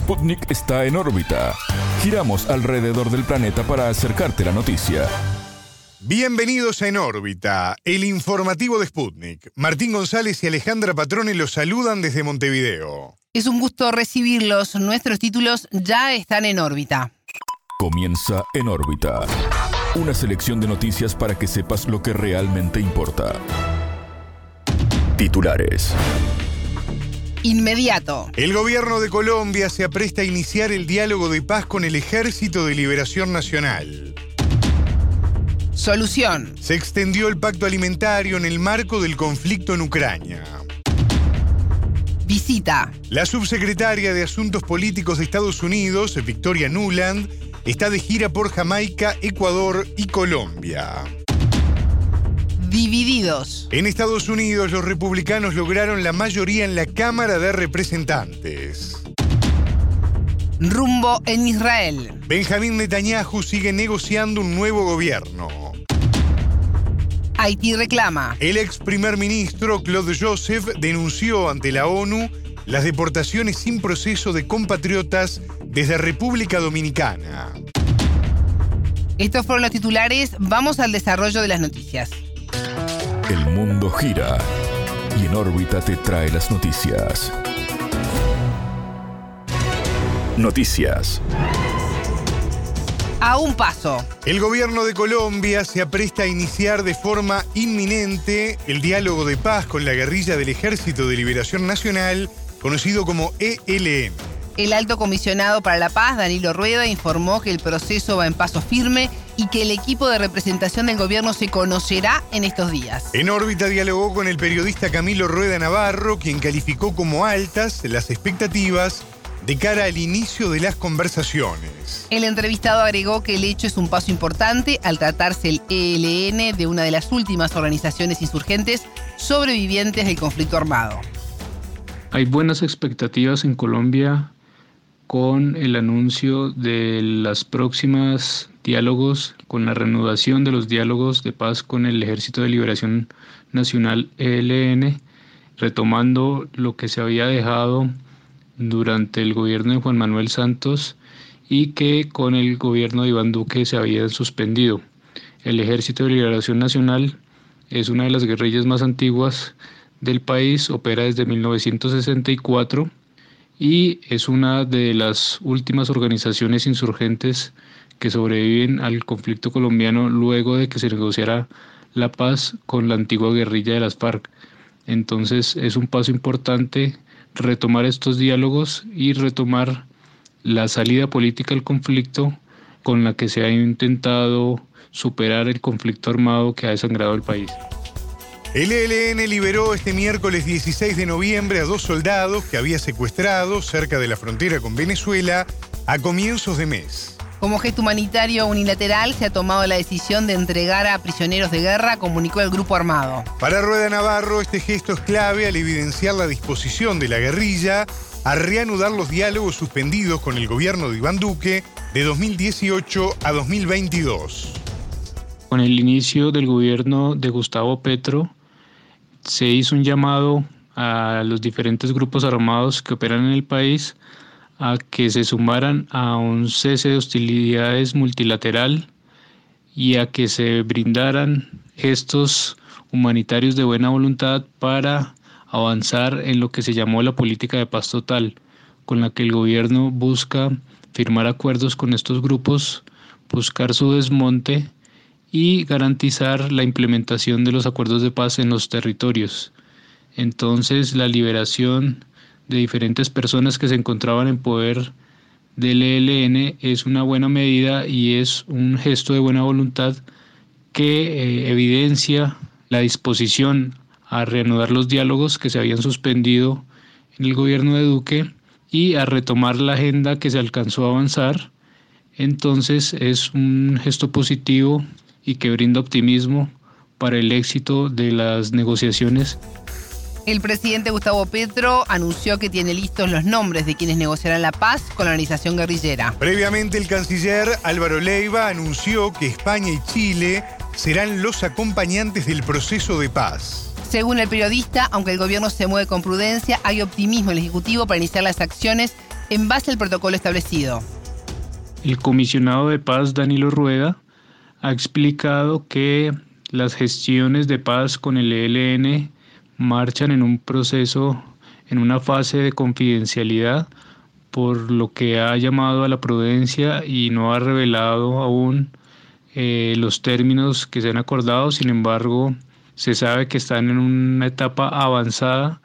Sputnik está en órbita. Giramos alrededor del planeta para acercarte la noticia. Bienvenidos a En órbita, el informativo de Sputnik. Martín González y Alejandra Patrone los saludan desde Montevideo. Es un gusto recibirlos. Nuestros títulos ya están en órbita. Comienza En órbita. Una selección de noticias para que sepas lo que realmente importa. Titulares. Inmediato. El gobierno de Colombia se apresta a iniciar el diálogo de paz con el Ejército de Liberación Nacional. Solución. Se extendió el pacto alimentario en el marco del conflicto en Ucrania. Visita. La subsecretaria de Asuntos Políticos de Estados Unidos, Victoria Nuland, está de gira por Jamaica, Ecuador y Colombia divididos. En Estados Unidos los republicanos lograron la mayoría en la Cámara de Representantes. Rumbo en Israel. Benjamín Netanyahu sigue negociando un nuevo gobierno. Haití reclama. El ex primer ministro Claude Joseph denunció ante la ONU las deportaciones sin proceso de compatriotas desde República Dominicana. Estos fueron los titulares. Vamos al desarrollo de las noticias. El mundo gira y en órbita te trae las noticias. Noticias. A un paso. El gobierno de Colombia se apresta a iniciar de forma inminente el diálogo de paz con la guerrilla del Ejército de Liberación Nacional, conocido como ELN. El alto comisionado para la paz, Danilo Rueda, informó que el proceso va en paso firme y que el equipo de representación del gobierno se conocerá en estos días. En órbita dialogó con el periodista Camilo Rueda Navarro, quien calificó como altas las expectativas de cara al inicio de las conversaciones. El entrevistado agregó que el hecho es un paso importante al tratarse el ELN de una de las últimas organizaciones insurgentes sobrevivientes del conflicto armado. Hay buenas expectativas en Colombia con el anuncio de las próximas diálogos, con la reanudación de los diálogos de paz con el Ejército de Liberación Nacional ELN, retomando lo que se había dejado durante el gobierno de Juan Manuel Santos y que con el gobierno de Iván Duque se había suspendido. El Ejército de Liberación Nacional es una de las guerrillas más antiguas del país, opera desde 1964 y es una de las últimas organizaciones insurgentes que sobreviven al conflicto colombiano luego de que se negociara la paz con la antigua guerrilla de las FARC. Entonces es un paso importante retomar estos diálogos y retomar la salida política al conflicto con la que se ha intentado superar el conflicto armado que ha desangrado el país. El ELN liberó este miércoles 16 de noviembre a dos soldados que había secuestrado cerca de la frontera con Venezuela a comienzos de mes. Como gesto humanitario unilateral se ha tomado la decisión de entregar a prisioneros de guerra, comunicó el grupo armado. Para Rueda Navarro, este gesto es clave al evidenciar la disposición de la guerrilla a reanudar los diálogos suspendidos con el gobierno de Iván Duque de 2018 a 2022. Con el inicio del gobierno de Gustavo Petro, se hizo un llamado a los diferentes grupos armados que operan en el país a que se sumaran a un cese de hostilidades multilateral y a que se brindaran gestos humanitarios de buena voluntad para avanzar en lo que se llamó la política de paz total, con la que el gobierno busca firmar acuerdos con estos grupos, buscar su desmonte y garantizar la implementación de los acuerdos de paz en los territorios. Entonces, la liberación de diferentes personas que se encontraban en poder del ELN es una buena medida y es un gesto de buena voluntad que eh, evidencia la disposición a reanudar los diálogos que se habían suspendido en el gobierno de Duque y a retomar la agenda que se alcanzó a avanzar. Entonces es un gesto positivo y que brinda optimismo para el éxito de las negociaciones. El presidente Gustavo Petro anunció que tiene listos los nombres de quienes negociarán la paz con la organización guerrillera. Previamente, el canciller Álvaro Leiva anunció que España y Chile serán los acompañantes del proceso de paz. Según el periodista, aunque el gobierno se mueve con prudencia, hay optimismo en el Ejecutivo para iniciar las acciones en base al protocolo establecido. El comisionado de paz Danilo Rueda ha explicado que las gestiones de paz con el ELN marchan en un proceso, en una fase de confidencialidad, por lo que ha llamado a la prudencia y no ha revelado aún eh, los términos que se han acordado. Sin embargo, se sabe que están en una etapa avanzada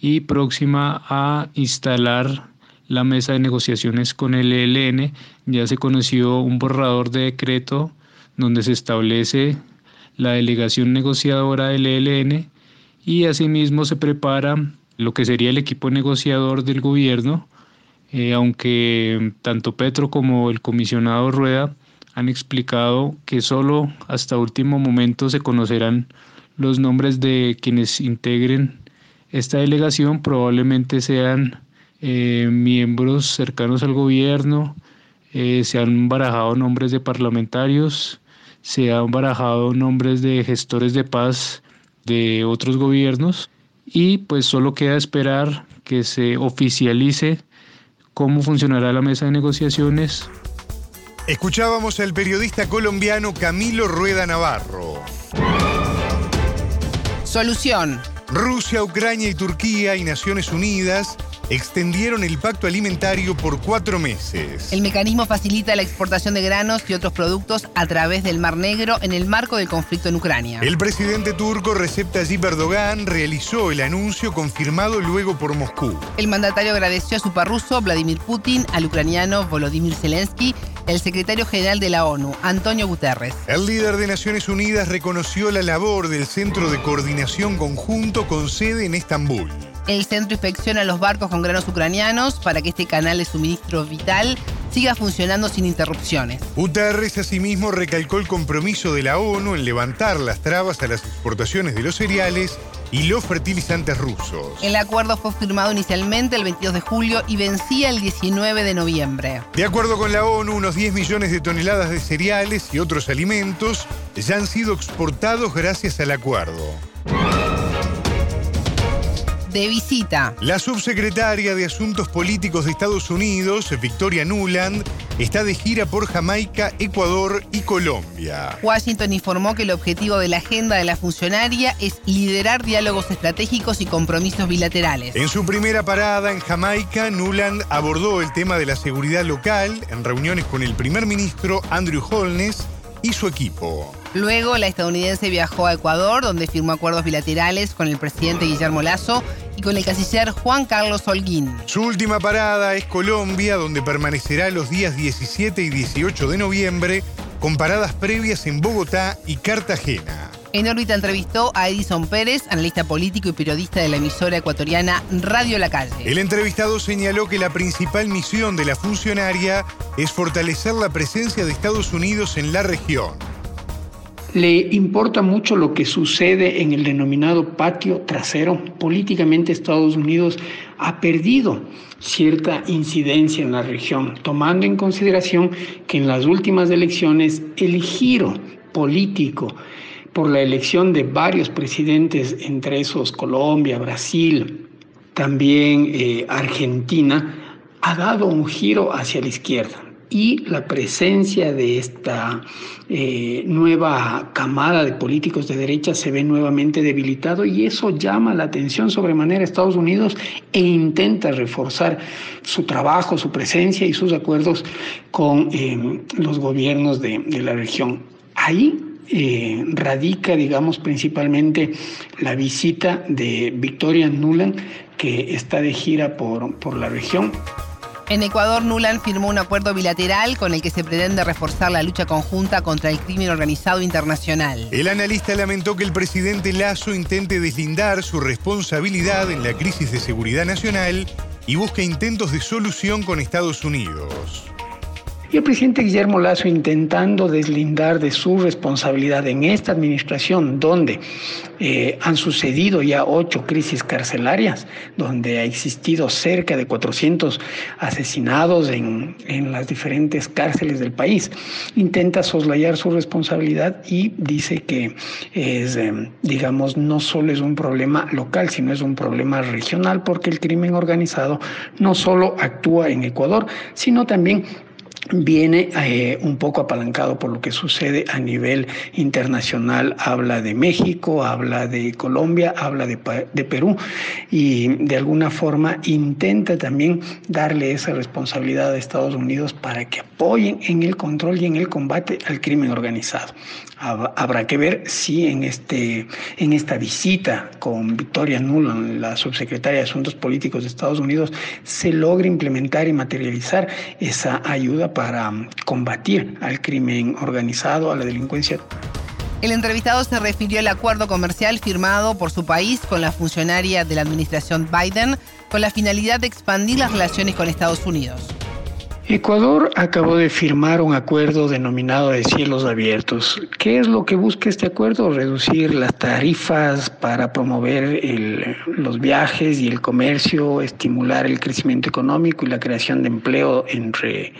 y próxima a instalar la mesa de negociaciones con el ELN. Ya se conoció un borrador de decreto donde se establece la delegación negociadora del ELN y asimismo se prepara lo que sería el equipo negociador del gobierno, eh, aunque tanto Petro como el comisionado Rueda han explicado que solo hasta último momento se conocerán los nombres de quienes integren esta delegación, probablemente sean eh, miembros cercanos al gobierno, eh, se han barajado nombres de parlamentarios, se han barajado nombres de gestores de paz de otros gobiernos y pues solo queda esperar que se oficialice cómo funcionará la mesa de negociaciones. Escuchábamos al periodista colombiano Camilo Rueda Navarro. Solución. Rusia, Ucrania y Turquía y Naciones Unidas extendieron el pacto alimentario por cuatro meses. El mecanismo facilita la exportación de granos y otros productos a través del Mar Negro en el marco del conflicto en Ucrania. El presidente turco Recep Tayyip Erdogan realizó el anuncio confirmado luego por Moscú. El mandatario agradeció a su parruso Vladimir Putin, al ucraniano Volodymyr Zelensky, el secretario general de la ONU, Antonio Guterres. El líder de Naciones Unidas reconoció la labor del Centro de Coordinación Conjunto con sede en Estambul. El centro inspecciona los barcos con granos ucranianos para que este canal de suministro vital siga funcionando sin interrupciones. Guterres asimismo recalcó el compromiso de la ONU en levantar las trabas a las exportaciones de los cereales y los fertilizantes rusos. El acuerdo fue firmado inicialmente el 22 de julio y vencía el 19 de noviembre. De acuerdo con la ONU, unos 10 millones de toneladas de cereales y otros alimentos ya han sido exportados gracias al acuerdo de visita. La subsecretaria de Asuntos Políticos de Estados Unidos, Victoria Nuland, está de gira por Jamaica, Ecuador y Colombia. Washington informó que el objetivo de la agenda de la funcionaria es liderar diálogos estratégicos y compromisos bilaterales. En su primera parada en Jamaica, Nuland abordó el tema de la seguridad local en reuniones con el primer ministro Andrew Holness y su equipo. Luego, la estadounidense viajó a Ecuador, donde firmó acuerdos bilaterales con el presidente Guillermo Lazo y con el canciller Juan Carlos Holguín. Su última parada es Colombia, donde permanecerá los días 17 y 18 de noviembre, con paradas previas en Bogotá y Cartagena. En órbita entrevistó a Edison Pérez, analista político y periodista de la emisora ecuatoriana Radio La Calle. El entrevistado señaló que la principal misión de la funcionaria es fortalecer la presencia de Estados Unidos en la región le importa mucho lo que sucede en el denominado patio trasero. Políticamente Estados Unidos ha perdido cierta incidencia en la región, tomando en consideración que en las últimas elecciones el giro político por la elección de varios presidentes, entre esos Colombia, Brasil, también eh, Argentina, ha dado un giro hacia la izquierda y la presencia de esta eh, nueva camada de políticos de derecha se ve nuevamente debilitado y eso llama la atención sobremanera a Estados Unidos e intenta reforzar su trabajo, su presencia y sus acuerdos con eh, los gobiernos de, la región. Ahí eh, radica, digamos, principalmente la visita de Victoria Nuland, que está de gira por, por la región. En Ecuador, Nuland firmó un acuerdo bilateral con el que se pretende reforzar la lucha conjunta contra el crimen organizado internacional. El analista lamentó que el presidente Lazo intente deslindar su responsabilidad en la crisis de seguridad nacional y busque intentos de solución con Estados Unidos. Y el presidente Guillermo Lazo intentando deslindar de su responsabilidad en esta administración, donde eh, han sucedido ya ocho crisis carcelarias, donde ha existido cerca de 400 asesinados en, en las diferentes cárceles del país, intenta soslayar su responsabilidad y dice que es, eh, digamos, no solo es un problema local, sino es un problema regional, porque el crimen organizado no solo actúa en Ecuador, sino también viene eh, un poco apalancado por lo que sucede a nivel internacional. Habla de México, habla de Colombia, habla de, de, Perú y de alguna forma intenta también darle esa responsabilidad a Estados Unidos para que apoyen en el control y en el combate al crimen organizado. Habrá que ver si en, este, en esta visita con Victoria Nuland, la subsecretaria de Asuntos Políticos de Estados Unidos, se logra implementar y materializar esa ayuda para combatir al crimen organizado, a la delincuencia. El entrevistado se refirió al acuerdo comercial firmado por su país con la funcionaria de la administración Biden con la finalidad de expandir las relaciones con Estados Unidos. Ecuador acabó de firmar un acuerdo denominado de cielos abiertos. ¿Qué es lo que busca este acuerdo? Reducir las tarifas para promover los viajes y el comercio, estimular el crecimiento económico y la creación de empleo entre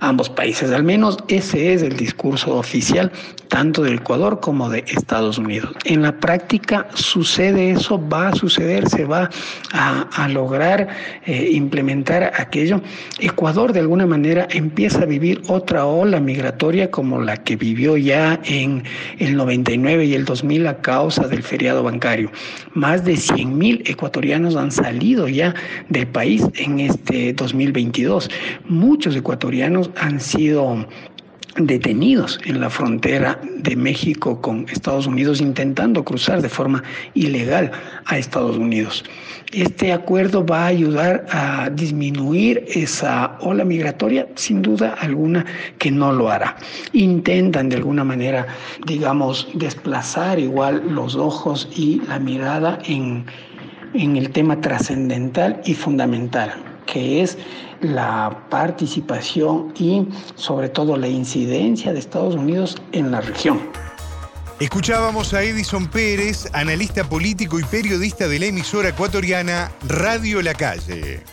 ambos países. Al menos ese es el discurso oficial tanto de Ecuador como de Estados Unidos. En la práctica sucede eso, va a suceder, se va a, lograr eh, implementar aquello. Ecuador de alguna manera empieza a vivir otra ola migratoria como la que vivió ya en el 99 y el 2000 a causa del feriado bancario. Más de 100 mil ecuatorianos han salido ya del país en este 2022. Muchos ecuatorianos han sido detenidos en la frontera de México con Estados Unidos intentando cruzar de forma ilegal a Estados Unidos. Este acuerdo va a ayudar a disminuir esa ola migratoria, sin duda alguna que no lo hará. Intentan de alguna manera, digamos, desplazar igual los ojos y la mirada en, en el tema trascendental y fundamental, que es la participación y sobre todo la incidencia de Estados Unidos en la región. Escuchábamos a Edison Pérez, analista político y periodista de la emisora ecuatoriana Radio La Calle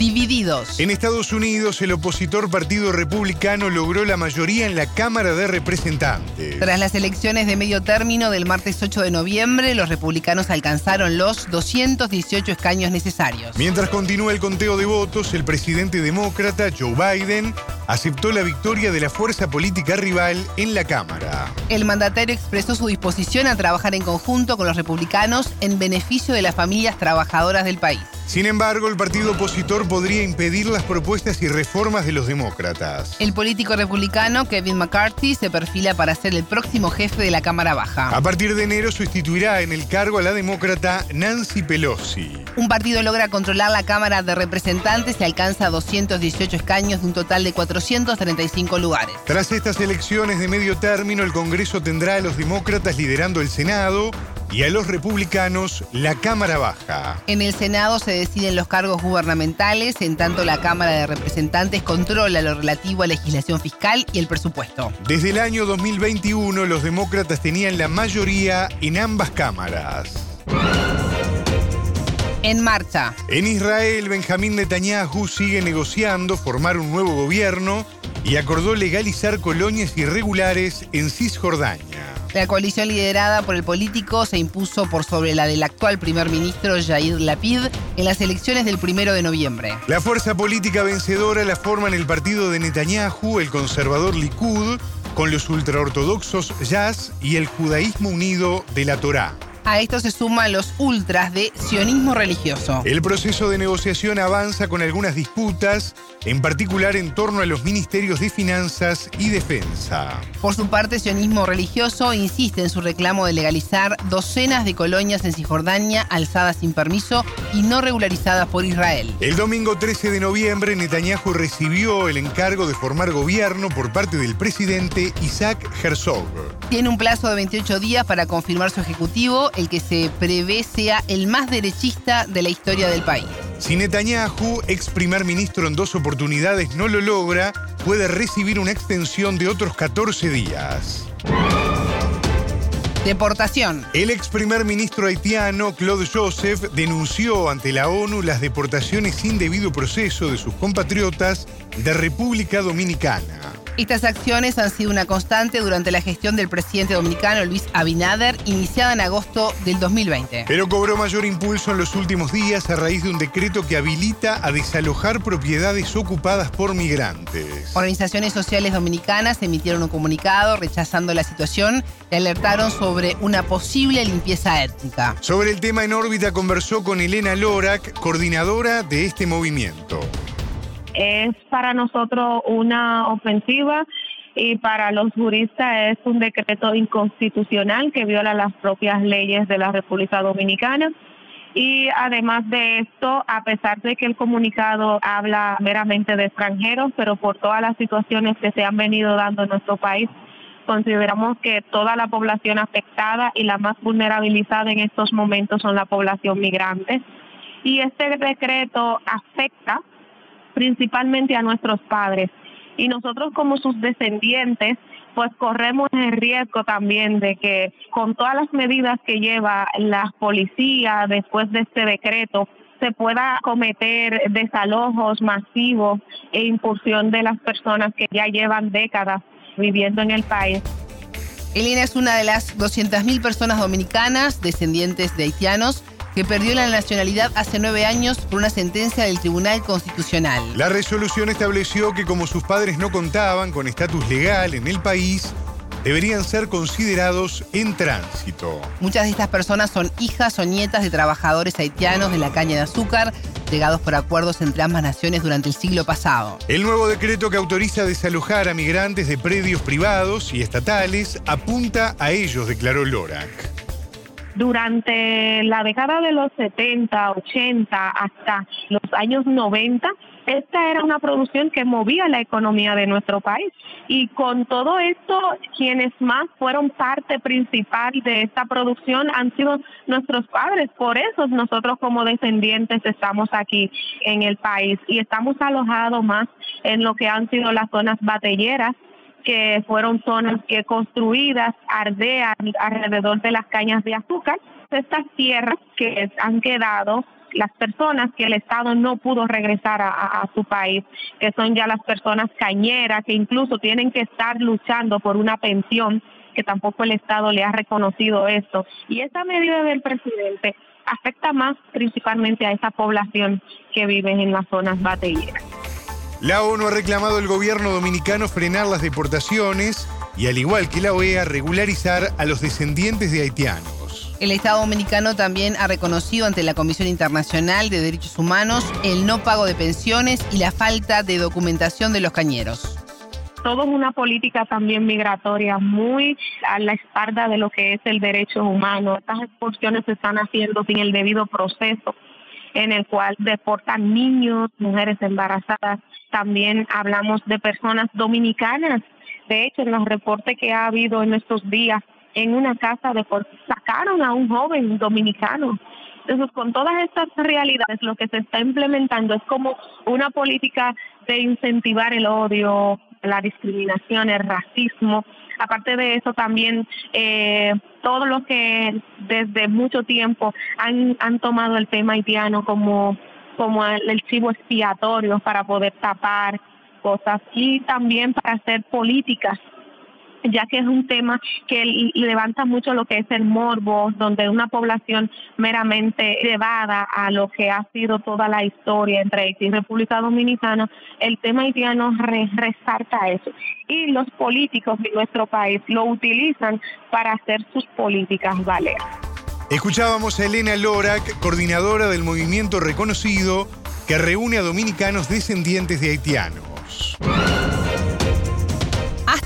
divididos. En Estados Unidos, el opositor Partido Republicano logró la mayoría en la Cámara de Representantes. Tras las elecciones de medio término del martes 8 de noviembre, los republicanos alcanzaron los 218 escaños necesarios. Mientras continúa el conteo de votos, el presidente demócrata Joe Biden aceptó la victoria de la fuerza política rival en la Cámara. El mandatario expresó su disposición a trabajar en conjunto con los republicanos en beneficio de las familias trabajadoras del país. Sin embargo, el partido opositor podría impedir las propuestas y reformas de los demócratas. El político republicano Kevin McCarthy se perfila para ser el próximo jefe de la Cámara Baja. A partir de enero sustituirá en el cargo a la demócrata Nancy Pelosi. Un partido logra controlar la Cámara de Representantes y alcanza 218 escaños de un total de 435 lugares. Tras estas elecciones de medio término, el Congreso tendrá a los demócratas liderando el Senado y a los republicanos la Cámara Baja. En el Senado se deciden los cargos gubernamentales, en tanto la Cámara de Representantes controla lo relativo a legislación fiscal y el presupuesto. Desde el año 2021 los demócratas tenían la mayoría en ambas cámaras. En marcha. En Israel, Benjamín Netanyahu sigue negociando formar un nuevo gobierno y acordó legalizar colonias irregulares en Cisjordania. La coalición liderada por el político se impuso por sobre la del actual primer ministro Yair Lapid en las elecciones del primero de noviembre. La fuerza política vencedora la forman el partido de Netanyahu, el conservador Likud, con los ultraortodoxos Jazz y el judaísmo unido de la Torá. A esto se suman los ultras de sionismo religioso. El proceso de negociación avanza con algunas disputas, en particular en torno a los ministerios de Finanzas y Defensa. Por su parte, sionismo religioso insiste en su reclamo de legalizar docenas de colonias en Cisjordania alzadas sin permiso y no regularizadas por Israel. El domingo 13 de noviembre, Netanyahu recibió el encargo de formar gobierno por parte del presidente Isaac Herzog. Tiene un plazo de 28 días para confirmar su ejecutivo el que se prevé sea el más derechista de la historia del país. Si Netanyahu, ex primer ministro en dos oportunidades, no lo logra, puede recibir una extensión de otros 14 días. Deportación. El ex primer ministro haitiano Claude Joseph denunció ante la ONU las deportaciones sin debido proceso de sus compatriotas de República Dominicana. Estas acciones han sido una constante durante la gestión del presidente dominicano Luis Abinader, iniciada en agosto del 2020. Pero cobró mayor impulso en los últimos días a raíz de un decreto que habilita a desalojar propiedades ocupadas por migrantes. Organizaciones sociales dominicanas emitieron un comunicado rechazando la situación y alertaron sobre una posible limpieza étnica. Sobre el tema en órbita conversó con Elena Lorak, coordinadora de este movimiento es para nosotros una ofensiva y para los juristas es un decreto inconstitucional que viola las propias leyes de la República Dominicana. Y además de esto, a pesar de que el comunicado habla meramente de extranjeros, pero por todas las situaciones que se han venido dando en nuestro país, consideramos que toda la población afectada y la más vulnerabilizada en estos momentos son la población migrante. Y este decreto afecta principalmente a nuestros padres. Y nosotros como sus descendientes, pues corremos el riesgo también de que con todas las medidas que lleva la policía después de este decreto, se pueda cometer desalojos masivos e impulsión de las personas que ya llevan décadas viviendo en el país. Elena es una de las 200.000 personas dominicanas descendientes de haitianos que perdió la nacionalidad hace nueve años por una sentencia del Tribunal Constitucional. La resolución estableció que como sus padres no contaban con estatus legal en el país, deberían ser considerados en tránsito. Muchas de estas personas son hijas o nietas de trabajadores haitianos de la caña de azúcar, llegados por acuerdos entre ambas naciones durante el siglo pasado. El nuevo decreto que autoriza desalojar a migrantes de predios privados y estatales apunta a ellos, declaró Lorac. Durante la década de los 70, 80 hasta los años 90, esta era una producción que movía la economía de nuestro país. Y con todo esto, quienes más fueron parte principal de esta producción han sido nuestros padres. Por eso nosotros como descendientes estamos aquí en el país y estamos alojados más en lo que han sido las zonas batalleras que fueron zonas que construidas ardean alrededor de las cañas de azúcar. Estas tierras que han quedado las personas que el Estado no pudo regresar a, su país, que son ya las personas cañeras, que incluso tienen que estar luchando por una pensión, que tampoco el Estado le ha reconocido esto. Y esa medida del presidente afecta más principalmente a esa población que vive en las zonas batalleras. La ONU ha reclamado al gobierno dominicano frenar las deportaciones y, al igual que la OEA, regularizar a los descendientes de haitianos. El Estado dominicano también ha reconocido ante la Comisión Internacional de Derechos Humanos el no pago de pensiones y la falta de documentación de los cañeros todo una política también migratoria muy a la espalda de lo que es el derecho humano. Estas expulsiones se están haciendo sin el debido proceso en el cual deportan niños, mujeres embarazadas. También hablamos de personas dominicanas. De hecho, en los reportes que ha habido en estos días, en una casa de sacaron a un joven dominicano. Entonces, con todas estas realidades, lo que se está implementando es como una política de incentivar el odio, la discriminación, el racismo. Aparte de eso, también eh, todos los que desde mucho tiempo han, han tomado el tema haitiano como, como el chivo expiatorio para poder tapar cosas y también para hacer políticas ya que es un tema que levanta mucho lo que es el morbo, donde una población meramente llevada a lo que ha sido toda la historia entre Haití y República Dominicana, el tema haitiano resalta eso. Y los políticos de nuestro país lo utilizan para hacer sus políticas valer. Escuchábamos a Elena Lorac, coordinadora del movimiento reconocido que reúne a dominicanos descendientes de haitianos